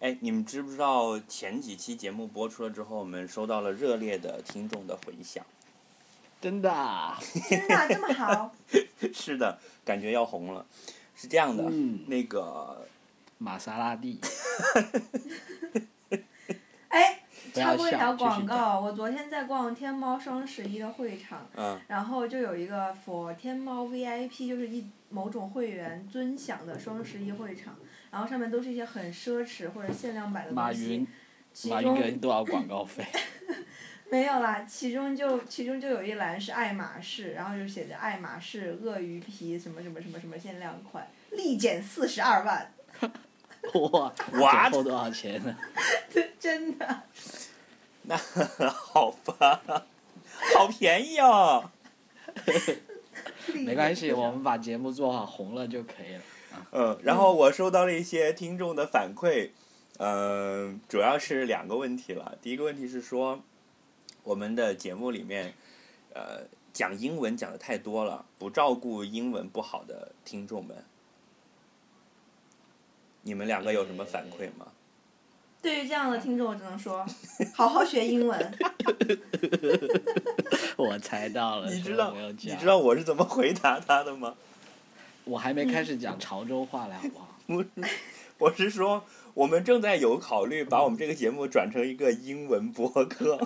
哎，你们知不知道前几期节目播出了之后，我们收到了热烈的听众的回响？真的、啊，真的啊这么好？是的，感觉要红了。是这样的，嗯那个玛莎拉蒂，哎，插播一条广告，我昨天在逛天猫双十一的会场，嗯然后就有一个 for 天猫 VIP，就是一某种会员尊享的双十一会场，然后上面都是一些很奢侈或者限量版的东马云西，，马云给多少广告费？没有啦，其中就其中就有一栏是爱马仕，然后就写着爱马仕鳄鱼皮什么什么什么什么限量款，立减四十二万，哇？减后多少钱呢？真的。那好吧，好便宜哦。没关系，我们把节目做好，红了就可以了。嗯，然后我收到了一些听众的反馈，嗯、主要是两个问题了。第一个问题是说，我们的节目里面，呃，讲英文讲的太多了，不照顾英文不好的听众们。你们两个有什么反馈吗？对于这样的听众，我只能说，好好学英文。我猜到了，你知道你知道我是怎么回答他的吗？我还没开始讲潮州话嘞，好不好？不是，我是说，我们正在有考虑把我们这个节目转成一个英文播客，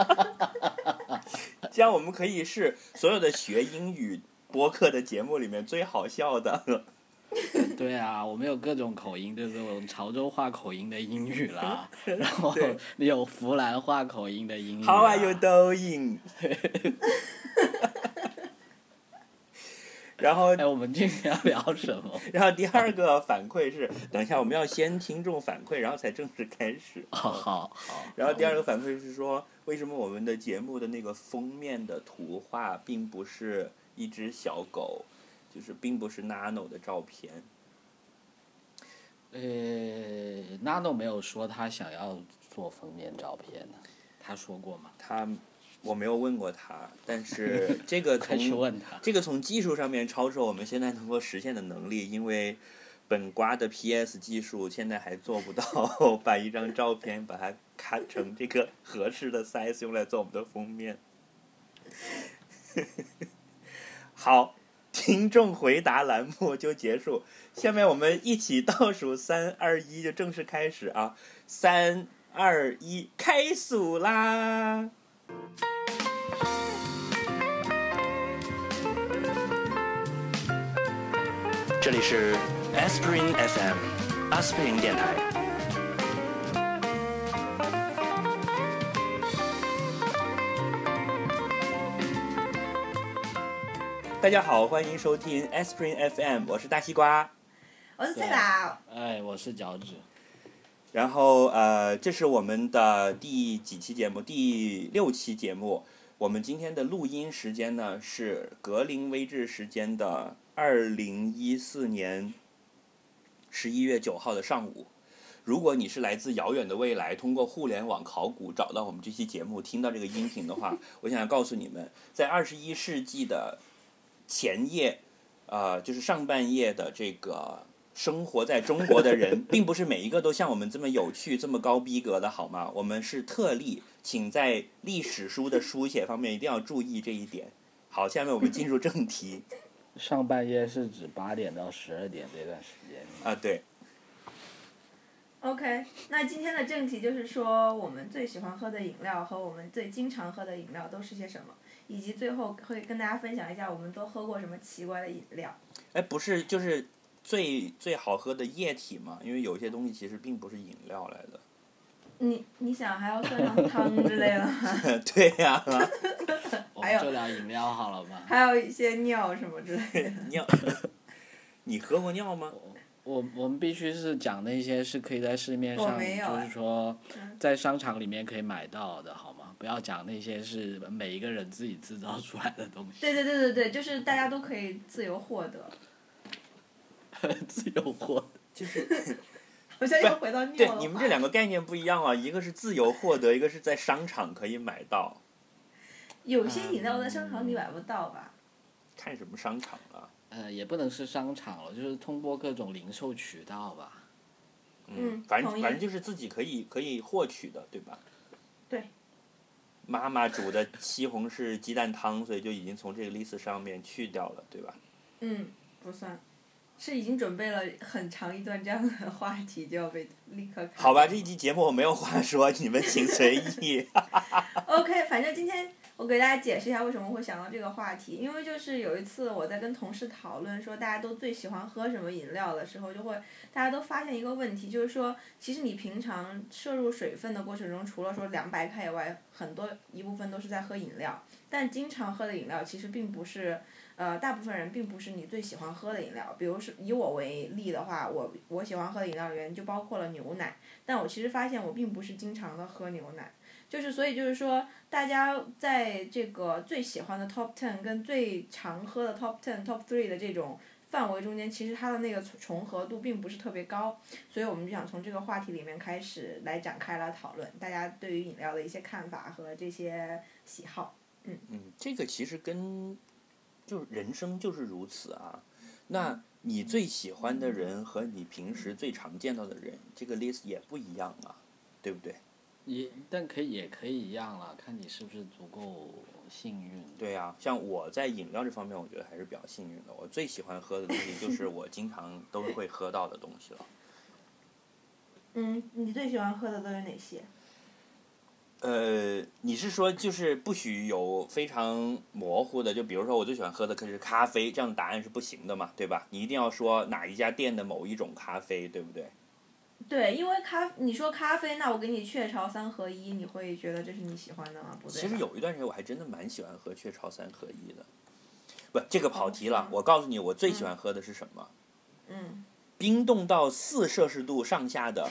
这样我们可以是所有的学英语播客的节目里面最好笑的。对啊，我们有各种口音，就是我们潮州话口音的英语啦，然后对有湖南话口音的英语。How are you doing？然后，哎，我们今天要聊什么？然后第二个反馈是，等一下我们要先听众反馈，然后才正式开始。好好好。然后第二个反馈是说，为什么我们的节目的那个封面的图画并不是一只小狗，就是并不是 Nano 的照片？呃，Nano 没有说他想要做封面照片呢，他说过吗？他我没有问过他，但是 这个从问他。这个从技术上面超出我们现在能够实现的能力，因为本瓜的 PS 技术现在还做不到把一张照片把它砍成这个合适的 size 用来做我们的封面。好，听众回答栏目就结束，下面我们一起倒数三二一就正式开始啊！三二一，开数啦！这里是 Aspirin FM 阿司匹林电台。大家好，欢迎收听 Aspirin FM，我是大西瓜。我是菜宝，哎，我是脚趾。然后呃，这是我们的第几期节目？第六期节目。我们今天的录音时间呢是格林威治时间的二零一四年十一月九号的上午。如果你是来自遥远的未来，通过互联网考古找到我们这期节目，听到这个音频的话，我想要告诉你们，在二十一世纪的前夜，呃，就是上半夜的这个生活在中国的人，并不是每一个都像我们这么有趣、这么高逼格的，好吗？我们是特例，请在历史书的书写方面一定要注意这一点。好，下面我们进入正题上半夜是指八点到十二点这段时间。啊，对，OK，那今天的正题就是说，我们最喜欢喝的饮料和我们最经常喝的饮料都是些什么，以及最后会跟大家分享一下我们都喝过什么奇怪的饮料。哎，不是，就是最最好喝的液体嘛，因为有些东西其实并不是饮料来的。你你想还要算上汤之类的吗？对呀、还 有我们就聊饮料好了嘛。还有一些尿什么之类的。尿，你喝过尿吗？我我们必须是讲那些是可以在市面上，就是哎说嗯在商场里面可以买到的，好吗？不要讲那些是每一个人自己制造出来的东西。对对对对对，就是大家都可以自由获得。自由获得就是 好像又回到。对你们这两个概念不一样啊，一个是自由获得，一个是在商场可以买到。有些饮料在商场里买不到吧？看什么商场啊？呃，也不能是商场了，就是通过各种零售渠道吧。嗯反正反正就是自己可以可以获取的，对吧？对。妈妈煮的西红柿鸡蛋汤，所以就已经从这个 list 上面去掉了，对吧？嗯，不算，是已经准备了很长一段这样的话题，就要被立刻卡好吧，这一期节目我没有话说，你们请随意。OK，反正今天我给大家解释一下为什么会想到这个话题，因为就是有一次我在跟同事讨论说大家都最喜欢喝什么饮料的时候，就会大家都发现一个问题，就是说其实你平常摄入水分的过程中，除了说凉白开以外，很多一部分都是在喝饮料，但经常喝的饮料其实并不是。呃，大部分人并不是你最喜欢喝的饮料，比如说以我为例的话，我我喜欢喝的饮料里面就包括了牛奶，但我其实发现我并不是经常的喝牛奶，就是所以就是说，大家在这个最喜欢的 top ten 跟最常喝的 top ten、top three 的这种范围中间，其实它的那个重合度并不是特别高，所以我们就想从这个话题里面开始来展开来讨论大家对于饮料的一些看法和这些喜好。嗯。嗯，这个其实跟就是人生就是如此啊。那你最喜欢的人和你平时最常见到的人，这个 list 也不一样啊，对不对？也但可以也可以一样了，看你是不是足够幸运。对呀、像我在饮料这方面，我觉得还是比较幸运的。我最喜欢喝的东西就 是我经常都会喝到的东西了。嗯，你最喜欢喝的都有哪些？呃，你是说就是不许有非常模糊的，就比如说我最喜欢喝的可是咖啡，这样的答案是不行的嘛，对吧？你一定要说哪一家店的某一种咖啡，对不对？对，因为咖你说咖啡，那我给你雀巢三合一，你会觉得这是你喜欢的吗？不对。其实有一段时间我还真的蛮喜欢喝雀巢三合一的，不，这个跑题了哦。我告诉你，我最喜欢喝的是什么？嗯，冰冻到四摄氏度上下的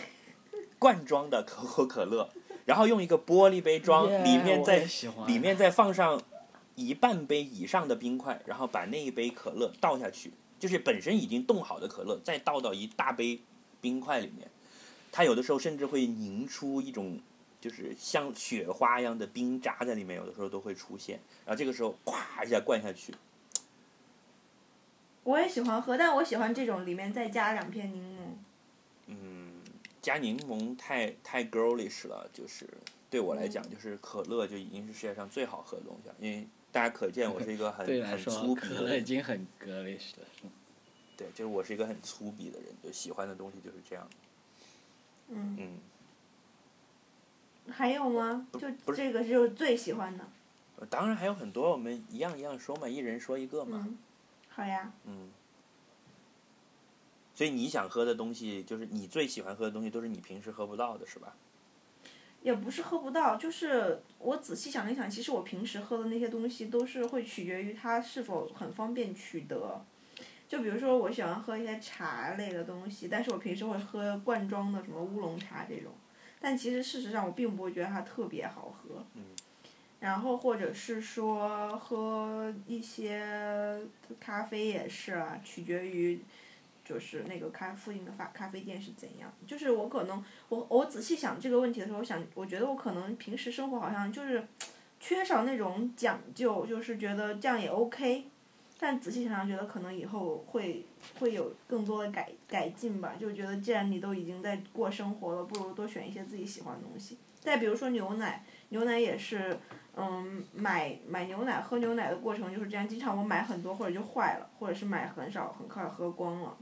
罐装的可口可乐，然后用一个玻璃杯装，里面我再里面再放上一半杯以上的冰块，然后把那一杯可乐倒下去，就是本身已经冻好的可乐，再倒到一大杯冰块里面，它有的时候甚至会凝出一种就是像雪花一样的冰渣在里面，有的时候都会出现，然后这个时候咵一下灌下去，我也喜欢喝，但我喜欢这种里面再加两片柠檬。嗯，加柠檬太太 girlish 了，就是对我来讲，就是可乐就已经是世界上最好喝的东西了，因为大家可见我是一个很 很粗说，鄙可乐已的人，经很 girlish 了。对，就是我是一个很粗鄙的人，就喜欢的东西就是这样，嗯，嗯，还有吗？就这个就是最喜欢的。呃当然还有很多，我们一样一样说嘛，一人说一个嘛，嗯，好呀。嗯。所以你想喝的东西，就是你最喜欢喝的东西，都是你平时喝不到的，是吧？也不是喝不到，就是我仔细想了一想，其实我平时喝的那些东西都是会取决于它是否很方便取得。就比如说，我喜欢喝一些茶类的东西，但是我平时会喝罐装的什么乌龙茶这种，但其实事实上我并不会觉得它特别好喝。嗯然后或者是说喝一些咖啡也是啊，取决于就是那个咖附近的咖咖啡店是怎样。就是我可能我我仔细想这个问题的时候，我想我觉得我可能平时生活好像就是缺少那种讲究，就是觉得这样也 OK。但仔细想想，觉得可能以后会会有更多的改改进吧。就觉得既然你都已经在过生活了，不如多选一些自己喜欢的东西。再比如说牛奶，牛奶也是，嗯，买买牛奶喝牛奶的过程就是这样，经常我买很多或者就坏了，或者是买很少很快喝光了，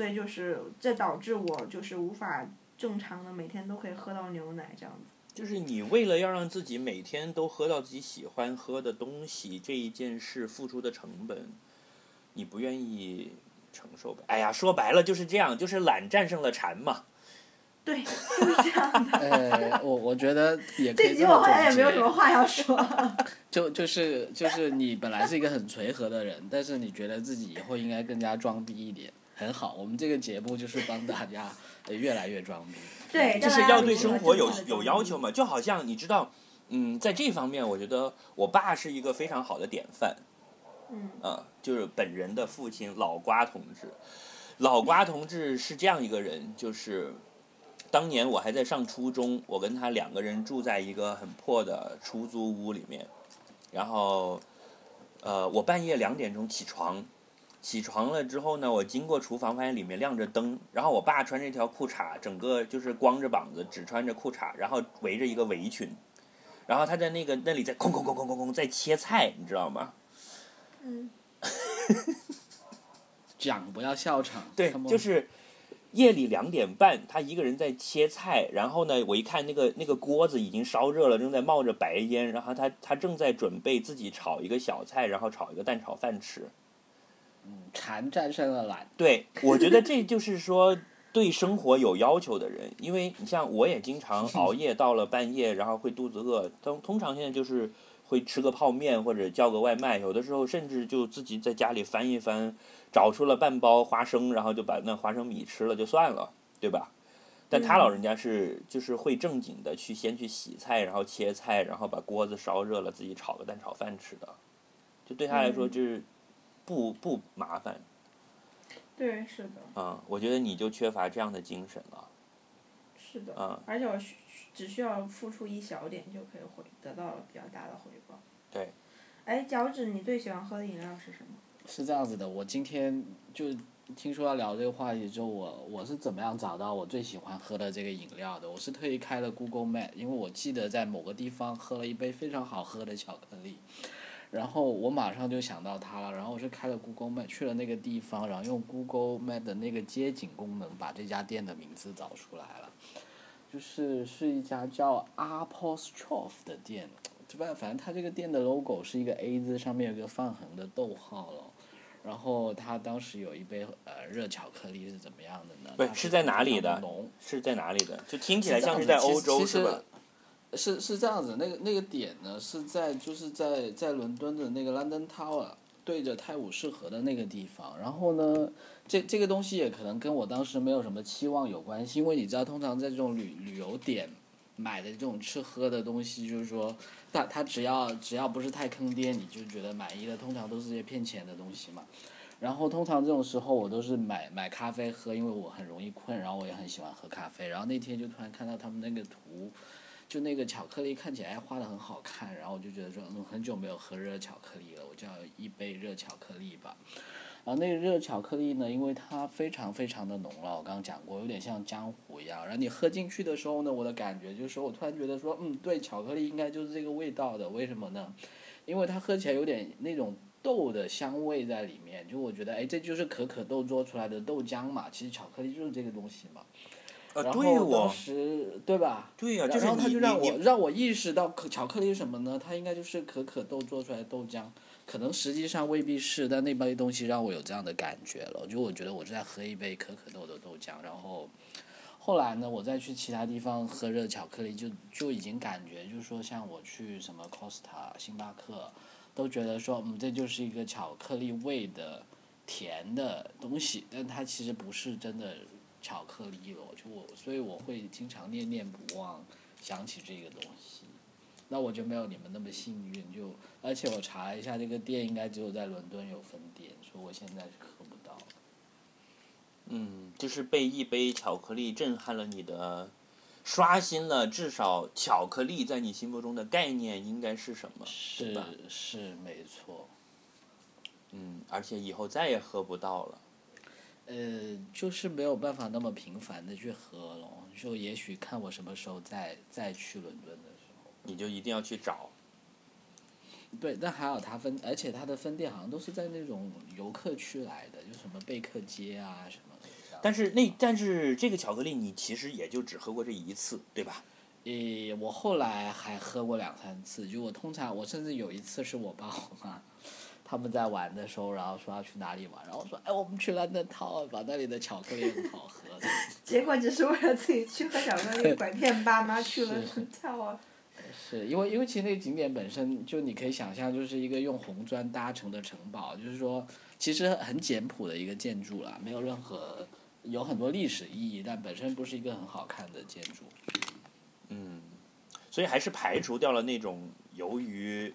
所以就是这导致我就是无法正常的每天都可以喝到牛奶这样子。就是你为了要让自己每天都喝到自己喜欢喝的东西这一件事付出的成本，你不愿意承受呗？哎呀，说白了就是这样，就是懒战胜了馋嘛。对，就是这样的。呃，我我觉得也 可这以这么集我好像也没有什么话要说。就就是就是你本来是一个很随和的人，但是你觉得自己以后应该更加装逼一点，很好。我们这个节目就是 帮大家呃越来越装逼。对，就是要对生活有有要求嘛，就好像你知道，嗯，在这方面，我觉得我爸是一个非常好的典范。嗯啊，就是本人的父亲老瓜同志。老瓜同志是这样一个人，就是当年我还在上初中，我跟他两个人住在一个很破的出租屋里面，然后，呃，我半夜两点钟起床，起床了之后呢，我经过厨房发现里面亮着灯，然后我爸穿着一条裤衩，整个就是光着膀子，只穿着裤衩，然后围着一个围裙，然后他在那个那里在空空空空空空在切菜，你知道吗？嗯，讲不要笑场。对就是夜里两点半，他一个人在切菜，然后呢，我一看那个那个锅子已经烧热了，正在冒着白烟，然后他他正在准备自己炒一个小菜，然后炒一个蛋炒饭吃。馋战胜了懒。对，我觉得这就是说对生活有要求的人，因为你像我也经常熬夜到了半夜，然后会肚子饿，通通常现在就是会吃个泡面或者叫个外卖，有的时候甚至就自己在家里翻一翻，找出了半包花生，然后就把那花生米吃了就算了，对吧？但他老人家是就是会正经的去先去洗菜，然后切菜，然后把锅子烧热了，自己炒个蛋炒饭吃的，就对他来说嗯就是不不麻烦。对，是的，嗯，我觉得你就缺乏这样的精神了。是的，嗯而且我需只需要付出一小点就可以回得到比较大的回报。对。哎，脚趾，你最喜欢喝的饮料是什么？是这样子的，我今天就听说要聊这个话题之后，我我是怎么样找到我最喜欢喝的这个饮料的？我是特意开了 Google Map，因为我记得在某个地方喝了一杯非常好喝的巧克力，然后我马上就想到它了，然后我是开了 Google Map 去了那个地方，然后用 Google Map 的那个街景功能把这家店的名字找出来了，就是是一家叫 Apostrophe 的店，对吧？反正它这个店的 logo 是一个 A 字，上面有个放横的逗号了。然后他当时有一杯呃热巧克力是怎么样的呢？它不是在哪里的是在哪里的？就听起来像是在欧洲是吧？是是这样子，那个那个点呢是在就是在在伦敦的那个 London Tower 对着泰晤士河的那个地方。然后呢，这这个东西也可能跟我当时没有什么期望有关系，因为你知道，通常在这种旅旅游点买的这种吃喝的东西，就是说，它它只要只要不是太坑爹，你就觉得满意的，通常都是些骗钱的东西嘛。然后通常这种时候我都是买买咖啡喝，因为我很容易困，然后我也很喜欢喝咖啡。然后那天就突然看到他们那个图，就那个巧克力看起来画的很好看，然后我就觉得说，嗯，很久没有喝热巧克力了，我就要一杯热巧克力吧。然后那个热巧克力呢，因为它非常非常的浓了，我刚刚讲过，有点像浆糊一样。然后你喝进去的时候呢，我的感觉就是说我突然觉得说，嗯，对，巧克力应该就是这个味道的，为什么呢？因为它喝起来有点那种豆的香味在里面，就我觉得，哎，这就是可可豆做出来的豆浆嘛，其实巧克力就是这个东西嘛。呃，对当我，时对吧？对呀、然就是你然后他就让我让我意识到可巧克力是什么呢？它应该就是可可豆做出来的豆浆，可能实际上未必是，但那杯东西让我有这样的感觉了。就我觉得我是在喝一杯可可豆的豆浆，然后后来呢，我再去其他地方喝热巧克力，就就已经感觉就是说，像我去什么 Costa、星巴克，都觉得说，嗯，这就是一个巧克力味的甜的东西，但它其实不是真的巧克力了。就我，所以我会经常念念不忘想起这个东西。那我就没有你们那么幸运，就而且我查了一下，这个店应该只有在伦敦有分店，所以我现在是喝不到。嗯，就是被一杯巧克力震撼了你的，刷新了至少巧克力在你心目中的概念应该是什么，是吧？是没错，嗯，而且以后再也喝不到了。呃，就是没有办法那么频繁的去喝了，就也许看我什么时候再再去伦敦的时候。你就一定要去找。对，但还好它分，而且它的分店好像都是在那种游客区来的，就什么贝克街啊什么的。但是那但是这个巧克力你其实也就只喝过这一次，对吧？诶，我后来还喝过两三次，就我通常我甚至有一次是我爸我妈他们在玩的时候，然后说要去哪里玩，然后说哎我们去兰登套吧，那里的巧克力很好喝的。结果只是为了自己去喝巧克力，拐骗爸妈去了是跳啊！是因为因为其实那个景点本身就你可以想象，就是一个用红砖搭成的城堡，就是说其实很简朴的一个建筑啦，没有任何有很多历史意义，但本身不是一个很好看的建筑。嗯，所以还是排除掉了那种由于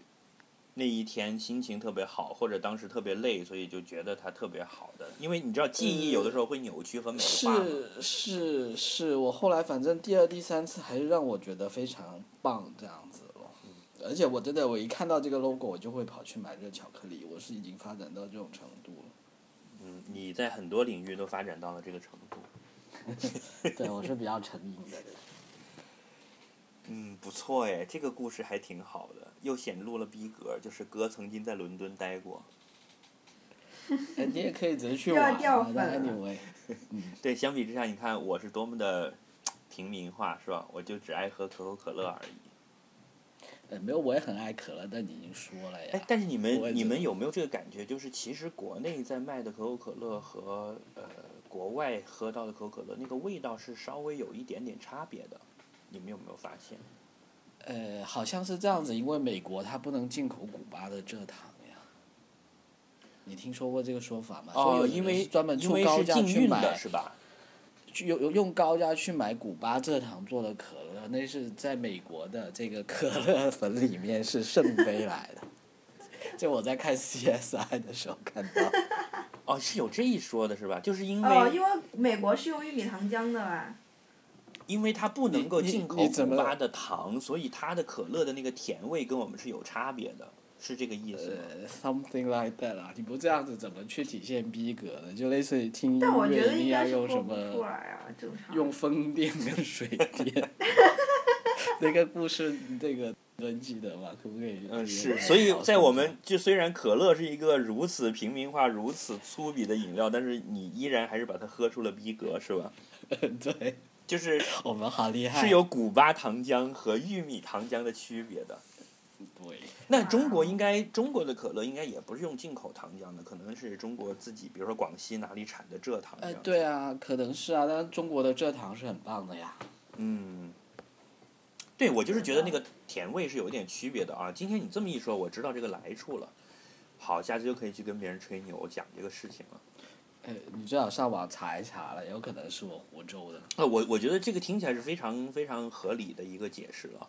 那一天心情特别好，或者当时特别累，所以就觉得它特别好的。因为你知道，记忆有的时候会扭曲和美化嘛。是是是，我后来反正第二、第三次还是让我觉得非常棒这样子了。而且我真的，我一看到这个 logo，我就会跑去买热巧克力。我是已经发展到这种程度了。嗯你在很多领域都发展到了这个程度。对，我是比较沉迷的人。嗯，不错哎，这个故事还挺好的，又显露了逼格，就是哥曾经在伦敦待过。哎，你也可以只是去玩嘛掉粉了但，anyway，对，相比之下，你看我是多么的平民化，是吧？我就只爱喝可口可乐而已。呃，没有，我也很爱可乐，但你已经说了呀哎呀，。但是你们你们有没有这个感觉？就是其实国内在卖的可口可乐和呃国外喝到的可口可乐那个味道是稍微有一点点差别的，你们有没有发现？呃，好像是这样子，因为美国它不能进口古巴的蔗糖呀。你听说过这个说法吗？哦，因为是专门出高价去买的是吧？去用用用高价去买古巴蔗糖做的可乐，那是在美国的这个可乐粉里面是圣杯来的。就我在看 CSI 的时候看到，哦，是有这一说的是吧？就是因为、哦，因为美国是用玉米糖浆的吧？因为它不能够你你进口古巴的糖，所以它的可乐的那个甜味跟我们是有差别的，是这个意思，something like that 啦。你不这样子怎么去体现逼格呢？就类似于听音乐一定要用什么。用风电跟水电。那个故事，这个能记得吗？可不可以？嗯，是，所以在我们就虽然可乐是一个如此平民化、如此粗鄙的饮料，但是你依然还是把它喝出了逼格，是吧？对，就是 我们好厉害。是有古巴糖浆和玉米糖浆的区别的。对。那中国应该中国的可乐应该也不是用进口糖浆的，可能是中国自己，比如说广西哪里产的蔗糖哎，浆。对啊，可能是啊，但是中国的蔗糖是很棒的呀。嗯，对，我就是觉得那个甜味是有点区别的啊。今天你这么一说，我知道这个来处了。好，下次就可以去跟别人吹牛讲这个事情了。呃，你最好上网查一查了，有可能是我湖州的。啊我我觉得这个听起来是非常非常合理的一个解释了。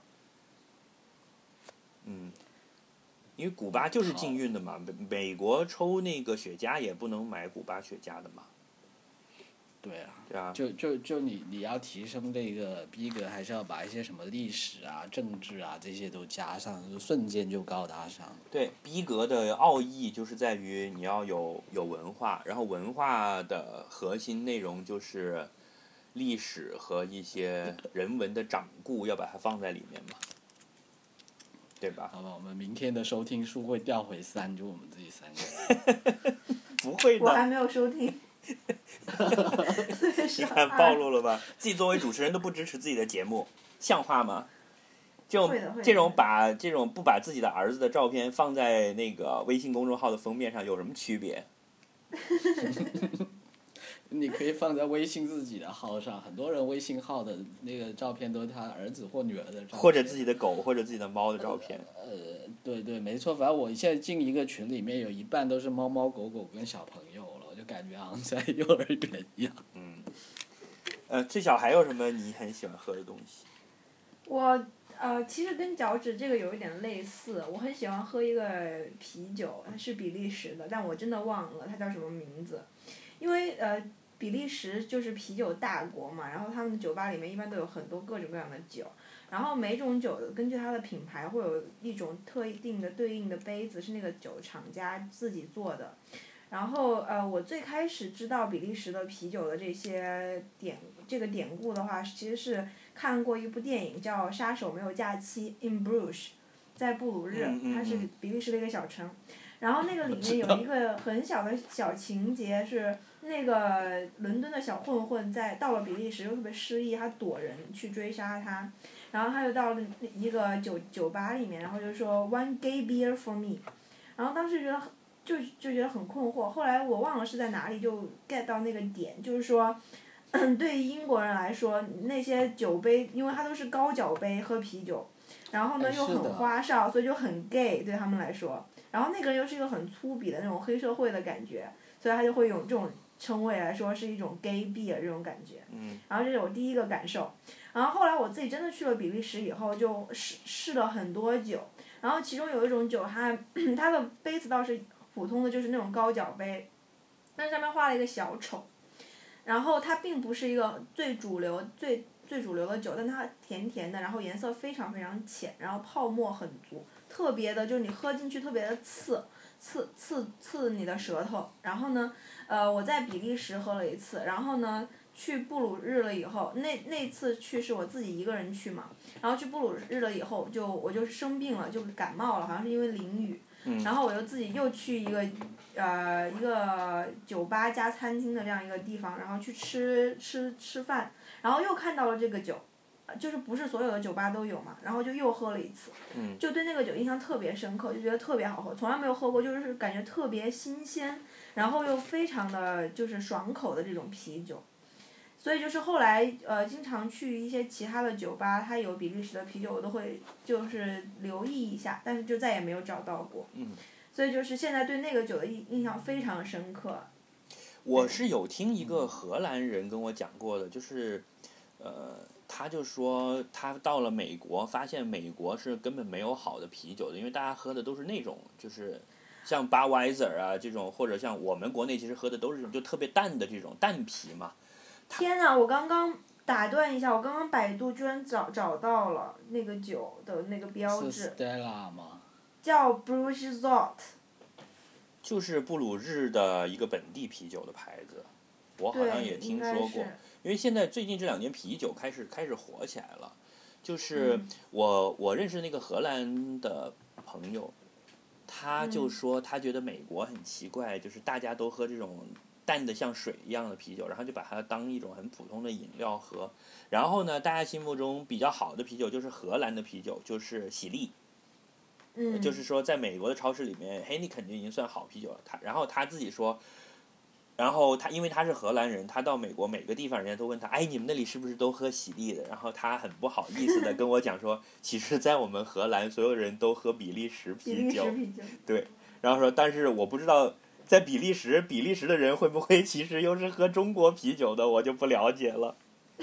嗯，因为古巴就是禁运的嘛，美美国抽那个雪茄也不能买古巴雪茄的嘛，对啊？就就就你你要提升这个逼格，还是要把一些什么历史啊、政治啊这些都加上，就瞬间就高大上。对，逼格的奥义就是在于你要有有文化，然后文化的核心内容就是历史和一些人文的掌故，要把它放在里面嘛，对吧？好吧，我们明天的收听数会掉回三，就我们自己三个。不会的，我还没有收听。你看暴露了吧？自己作为主持人都不支持自己的节目，像话吗？这种会的会的这种把这种不把自己的儿子的照片放在那个微信公众号的封面上有什么区别？你可以放在微信自己的号上，很多人微信号的那个照片都是他儿子或女儿的照片。或者自己的狗或者自己的猫的照片？呃对对，没错，反正我现在进一个群里面有一半都是猫猫狗狗跟小朋友感觉好像在幼儿园一样。嗯，呃，最小还有什么你很喜欢喝的东西？我呃，其实跟脚趾这个有一点类似，我很喜欢喝一个啤酒，它是比利时的，但我真的忘了它叫什么名字，因为呃，比利时就是啤酒大国嘛，然后他们的酒吧里面一般都有很多各种各样的酒，然后每种酒根据它的品牌会有一种特定的对应的杯子，是那个酒厂家自己做的。然后呃，我最开始知道比利时的啤酒的这些典这个典故的话，其实是看过一部电影叫《杀手没有假期》（In Bruges），在布鲁日它是嗯比利时的一个小城。然后那个里面有一个很小的小情节是，那个伦敦的小混混在到了比利时又特别失意，他躲人去追杀他，然后他就到了一个酒酒吧里面，然后就说 One gay beer for me，然后当时觉得很就就觉得很困惑，后来我忘了是在哪里就 get 到那个点，就是说。对于英国人来说，那些酒杯，因为它都是高脚杯喝啤酒，然后呢又很花哨，所以就很 gay 对他们来说。然后那个人又是一个很粗鄙的那种黑社会的感觉，所以他就会用这种称谓来说是一种 gay beer 这种感觉。嗯然后这是我第一个感受。然后后来我自己真的去了比利时以后，就试试了很多酒，然后其中有一种酒它 它的杯子倒是普通的，就是那种高脚杯，但是上面画了一个小丑。然后它并不是一个最主流、最最主流的酒，但它甜甜的，然后颜色非常非常浅，然后泡沫很足，特别的，就是你喝进去特别的刺，刺刺刺你的舌头。然后呢，呃，我在比利时喝了一次，然后呢，去布鲁日了以后，那那次去是我自己一个人去嘛，然后去布鲁日了以后，就我就生病了，就感冒了，好像是因为淋雨。然后我又自己又去一个，呃，一个酒吧加餐厅的这样一个地方，然后去吃吃吃饭，然后又看到了这个酒，就是不是所有的酒吧都有嘛，然后就又喝了一次，就对那个酒印象特别深刻，就觉得特别好喝，从来没有喝过，就是感觉特别新鲜，然后又非常的就是爽口的这种啤酒。所以就是后来呃，经常去一些其他的酒吧，它有比利时的啤酒，我都会就是留意一下，但是就再也没有找到过。嗯。所以就是现在对那个酒的印印象非常深刻。我是有听一个荷兰人跟我讲过的，就是，呃，他就说他到了美国，发现美国是根本没有好的啤酒的，因为大家喝的都是那种就是，像 e i s e r 啊这种，或者像我们国内其实喝的都是这种就特别淡的这种淡啤嘛。天呐！我刚刚打断一下，我刚刚百度居然找找到了那个酒的那个标志。Stella 吗？叫 Bruce Zot。就是布鲁日的一个本地啤酒的牌子，我好像也听说过。因为现在最近这两年啤酒开始开始火起来了，就是我我认识那个荷兰的朋友，他就说他觉得美国很奇怪，就是大家都喝这种。淡的像水一样的啤酒，然后就把它当一种很普通的饮料喝。然后呢，大家心目中比较好的啤酒就是荷兰的啤酒，就是喜力。嗯。就是说，在美国的超市里面，黑尼肯定已经算好啤酒了。他，然后他自己说，然后他因为他是荷兰人，他到美国每个地方，人家都问他，哎，你们那里是不是都喝喜力的？然后他很不好意思的跟我讲说，其实，在我们荷兰，所有人都喝比利时啤酒。啤酒。对，然后说，但是我不知道。在比利时，比利时的人会不会其实又是喝中国啤酒的，我就不了解了。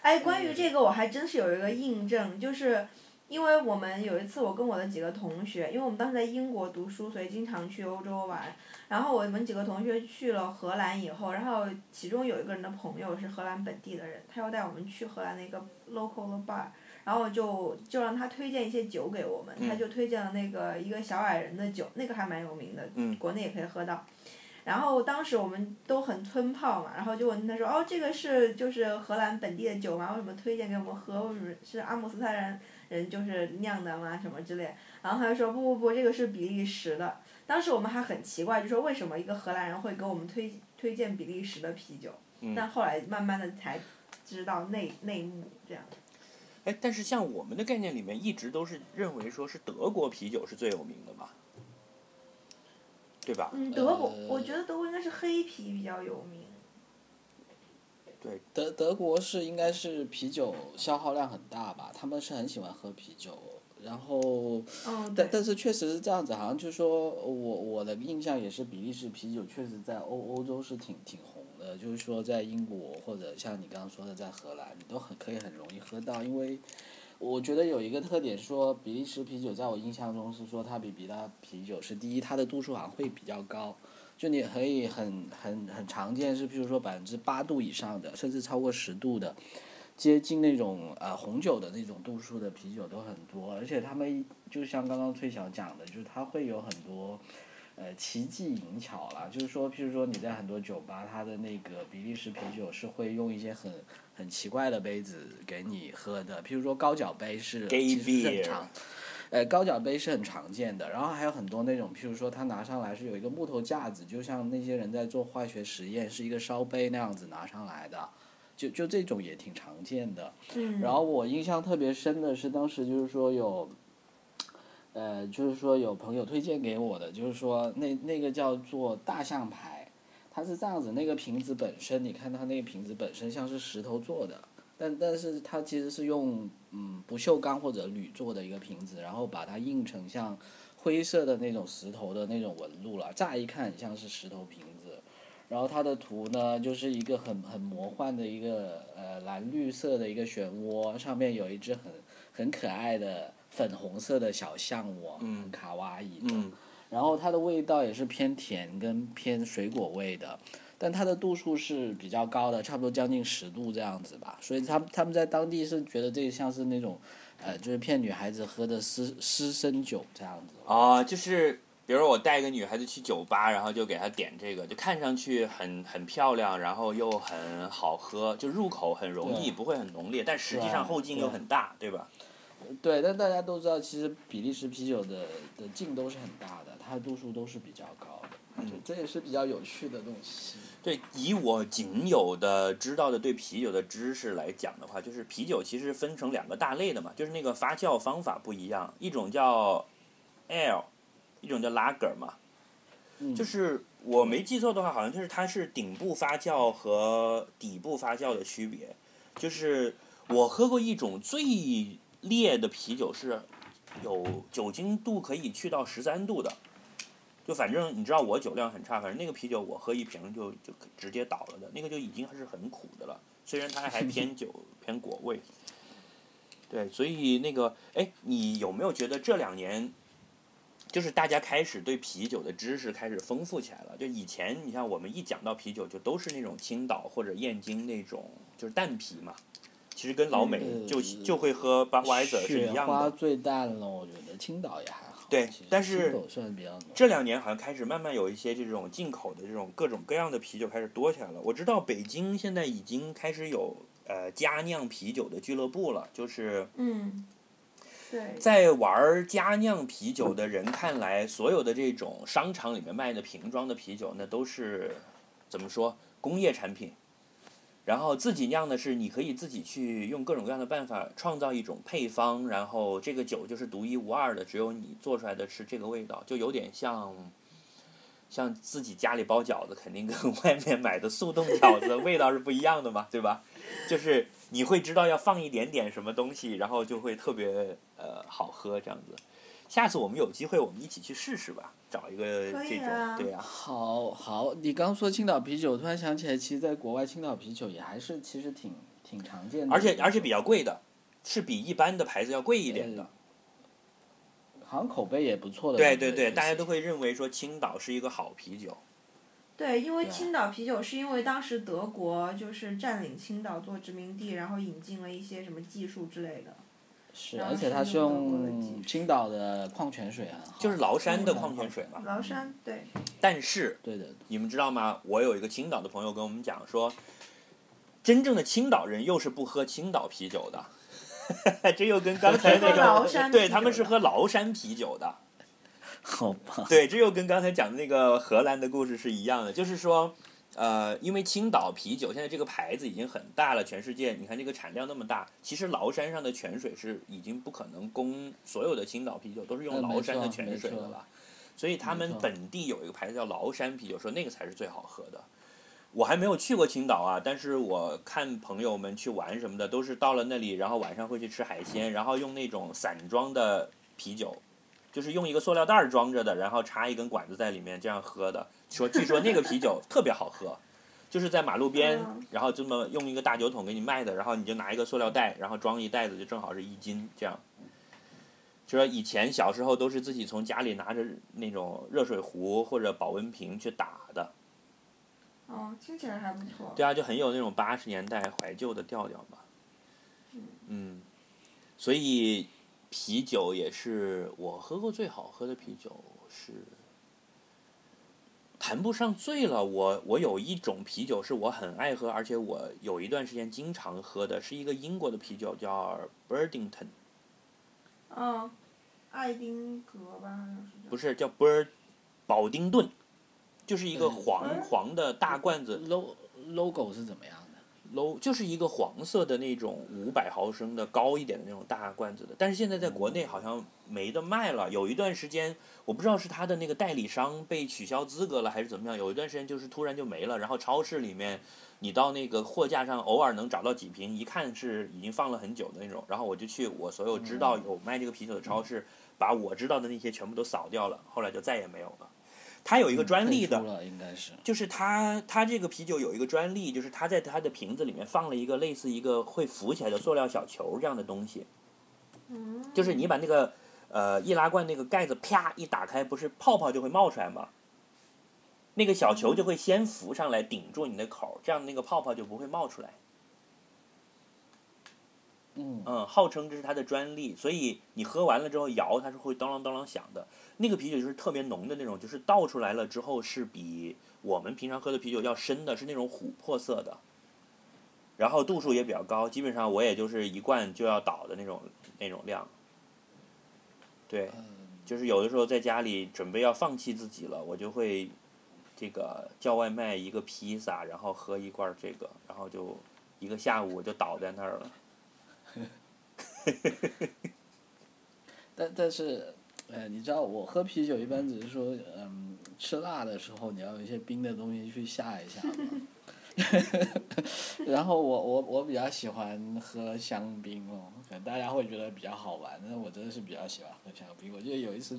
哎，关于这个我还真是有一个印证，就是因为我们有一次我跟我的几个同学，因为我们当时在英国读书，所以经常去欧洲玩。然后我们几个同学去了荷兰以后，然后其中有一个人的朋友是荷兰本地的人，他要带我们去荷兰的一个 local bar。然后就就让他推荐一些酒给我们，他就推荐了那个一个小矮人的酒，那个还蛮有名的，国内也可以喝到。然后当时我们都很村炮嘛，然后就问他说：“哦，这个是就是荷兰本地的酒吗？为什么推荐给我们喝？为什么是阿姆斯特丹人就是酿的吗？什么之类？”然后他就说：“不不不，这个是比利时的。”当时我们还很奇怪，就说为什么一个荷兰人会给我们推推荐比利时的啤酒？但后来慢慢的才知道内内幕这样。哎，但是像我们的概念里面，一直都是认为说是德国啤酒是最有名的嘛，对吧？嗯，德国，我觉得德国应该是黑啤比较有名。对，德德国是应该是啤酒消耗量很大吧？他们是很喜欢喝啤酒，然后，但但是确实是这样子，好像就是说我我的印象也是比利时啤酒确实在欧欧洲是挺挺红。呃，就是说，在英国或者像你刚刚说的，在荷兰，你都很可以很容易喝到。因为我觉得有一个特点是，说比利时啤酒，在我印象中是说它比别的啤酒是第一，它的度数好像会比较高。就你可以很很很常见是，譬如说百分之八度以上的，甚至超过十度的，接近那种呃红酒的那种度数的啤酒都很多。而且他们就像刚刚崔晓讲的，就是它会有很多。呃，奇技淫巧了，就是说，譬如说你在很多酒吧，它的那个比利时啤酒是会用一些很很奇怪的杯子给你喝的，譬如说高脚杯是其实很常，呃，高脚杯是很常见的，然后还有很多那种，譬如说他拿上来是有一个木头架子，就像那些人在做化学实验是一个烧杯那样子拿上来的，就就这种也挺常见的。嗯。然后我印象特别深的是当时就是说有。呃，就是说有朋友推荐给我的，就是说那那个叫做大象牌，它是这样子，那个瓶子本身，你看它那个瓶子本身像是石头做的，但但是它其实是用嗯不锈钢或者铝做的一个瓶子，然后把它印成像灰色的那种石头的那种纹路了，乍一看像是石头瓶子，然后它的图呢就是一个很很魔幻的一个呃蓝绿色的一个漩涡，上面有一只很很可爱的。粉红色的小象我，嗯，卡哇伊的，然后它的味道也是偏甜跟偏水果味的，但它的度数是比较高的，差不多将近十度这样子吧，所以他们他们在当地是觉得这个像是那种，呃，就是骗女孩子喝的私私生酒这样子。啊，就是比如说我带一个女孩子去酒吧，然后就给她点这个，就看上去很很漂亮，然后又很好喝，就入口很容易，不会很浓烈，但实际上后劲又很大，对吧？对，但大家都知道，其实比利时啤酒的的劲都是很大的，它的度数都是比较高的，嗯这也是比较有趣的东西。对，以我仅有的知道的对啤酒的知识来讲的话，就是啤酒其实分成两个大类的嘛，就是那个发酵方法不一样，一种叫 ale，一种叫 lager 嘛。嗯，就是我没记错的话，好像就是它是顶部发酵和底部发酵的区别。就是我喝过一种最烈的啤酒是有酒精度可以去到十三度的，就反正你知道我酒量很差，反正那个啤酒我喝一瓶就就直接倒了的，那个就已经是很苦的了，虽然它还偏 酒偏果味。对，所以那个，哎，你有没有觉得这两年就是大家开始对啤酒的知识开始丰富起来了。就以前你像我们一讲到啤酒，就都是那种青岛或者燕京那种，就是淡啤嘛。其实跟老美嗯就就会喝 Budweiser 是一样的。花最淡了，我觉得青岛也还好。对但是青岛算比较。这两年好像开始慢慢有一些这种进口的这种各种各样的啤酒开始多起来了。我知道北京现在已经开始有呃佳酿啤酒的俱乐部了，就是嗯，对，在玩佳酿啤酒的人看来，所有的这种商场里面卖的瓶装的啤酒，那都是怎么说工业产品。然后自己酿的是，你可以自己去用各种各样的办法创造一种配方，然后这个酒就是独一无二的，只有你做出来的是这个味道，就有点像，像自己家里包饺子，肯定跟 外面买的速冻饺子味道是不一样的嘛，对吧？就是你会知道要放一点点什么东西，然后就会特别呃好喝这样子。下次我们有机会，我们一起去试试吧，找一个这种，啊对呀、好好，你刚说青岛啤酒，突然想起来，其实在国外青岛啤酒也还是其实挺挺常见的，而且而且比较贵的，是比一般的牌子要贵一点的。好像口碑也不错的。对对对，大家都会认为说青岛是一个好啤酒。对，因为青岛啤酒是因为当时德国就是占领青岛做殖民地，然后引进了一些什么技术之类的。是，而且它是是用青岛的矿泉水啊，就是崂山的嗯矿泉水嘛。崂山对，但是对的，你们知道吗？我有一个青岛的朋友跟我们讲说，真正的青岛人又是不喝青岛啤酒的，这又跟刚才那喝崂山个，对他们是喝崂山啤酒的。好吧，对，这又跟刚才讲的那个荷兰的故事是一样的，就是说，呃，因为青岛啤酒现在这个牌子已经很大了，全世界你看这个产量那么大，其实崂山上的泉水是已经不可能供所有的青岛啤酒都是用崂山的泉水的了，所以他们本地有一个牌子叫崂山啤酒，说那个才是最好喝的。我还没有去过青岛啊，但是我看朋友们去玩什么的，都是到了那里，然后晚上会去吃海鲜，然后用那种散装的啤酒，就是用一个塑料袋儿装着的，然后插一根管子在里面这样喝的。说据说那个啤酒特别好喝，就是在马路边嗯，然后这么用一个大酒桶给你卖的，然后你就拿一个塑料袋，然后装一袋子，就正好是一斤这样。就说以前小时候都是自己从家里拿着那种热水壶或者保温瓶去打的，哦，听起来还不错。对啊，就很有那种八十年代怀旧的调调嘛。嗯，所以啤酒也是我喝过最好喝的啤酒是，谈不上醉了。我我有一种啤酒是我很爱喝，而且我有一段时间经常喝的，是一个英国的啤酒，叫 Birdington，嗯，爱丁格吧，好像是。不是叫 Bird，保丁顿，就是一个嗯黄嗯黄的大罐子，logo logo 是怎么样的？Low 就是一个黄色的那种五百毫升的高一点的那种大罐子的，但是现在在国内好像没得卖了。有一段时间，我不知道是他的那个代理商被取消资格了还是怎么样，有一段时间就是突然就没了。然后超市里面，你到那个货架上偶尔能找到几瓶，一看是已经放了很久的那种。然后我就去我所有知道有卖这个啤酒的超市，把我知道的那些全部都扫掉了，后来就再也没有了。它有一个专利的。就是它，它这个啤酒有一个专利，就是它在它的瓶子里面放了一个类似一个会浮起来的塑料小球这样的东西，嗯。就是你把那个呃易拉罐那个盖子啪一打开，不是泡泡就会冒出来吗？那个小球就会先浮上来顶住你的口，这样那个泡泡就不会冒出来。嗯，嗯，号称这是它的专利，所以你喝完了之后摇它是会当啷当啷响的。那个啤酒就是特别浓的那种，就是倒出来了之后是比我们平常喝的啤酒要深的，是那种琥珀色的。然后度数也比较高，基本上我也就是一罐就要倒的那种那种量。对，就是有的时候在家里准备要放弃自己了，我就会这个叫外卖一个披萨，然后喝一罐这个，然后就一个下午就倒在那儿了。但但是，呃，你知道我喝啤酒一般只是说，嗯，吃辣的时候你要有一些冰的东西去下一下嘛。然后我我我比较喜欢喝香槟哦，可能大家会觉得比较好玩，但是我真的是比较喜欢喝香槟。我记得有一次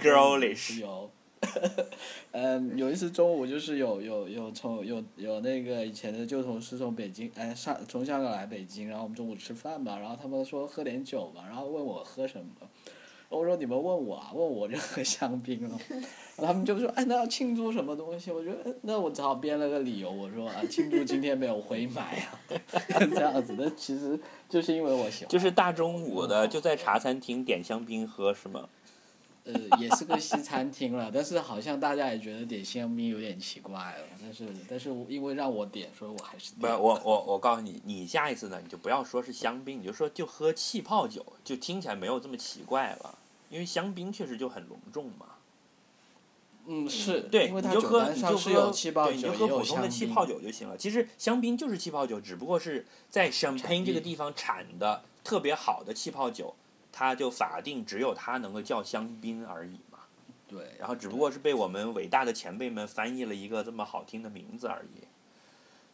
有，嗯，有一次中午就是有有有从有有那个以前的旧同事从北京哎上从香港来北京，然后我们中午吃饭嘛，然后他们说喝点酒嘛，然后问我喝什么。我说你们问我啊，问我就喝香槟了，然后他们就说哎那要庆祝什么东西？我觉得那我只好编了个理由，我说啊庆祝今天没有回买啊，这样子那其实就是因为我喜欢，就是大中午的就在茶餐厅点香槟喝是吗？呃也是个西餐厅了，但是好像大家也觉得点香槟有点奇怪了，但是但是因为让我点，所以我还是不，我我我告诉你，你下一次呢，你就不要说是香槟，你就说就喝气泡酒，就听起来没有这么奇怪了。因为香槟确实就很隆重嘛。嗯是，对，因为它你就喝酒单上你就是喝有气泡对，你，就喝普通的气泡酒就行了。其实香槟就是气泡酒，只不过是在 Champagne 这个地地方产的特别好的气泡酒，它就法定只有他能够叫香槟而已嘛。对，然后只不过是被我们伟大的前辈们翻译了一个这么好听的名字而已，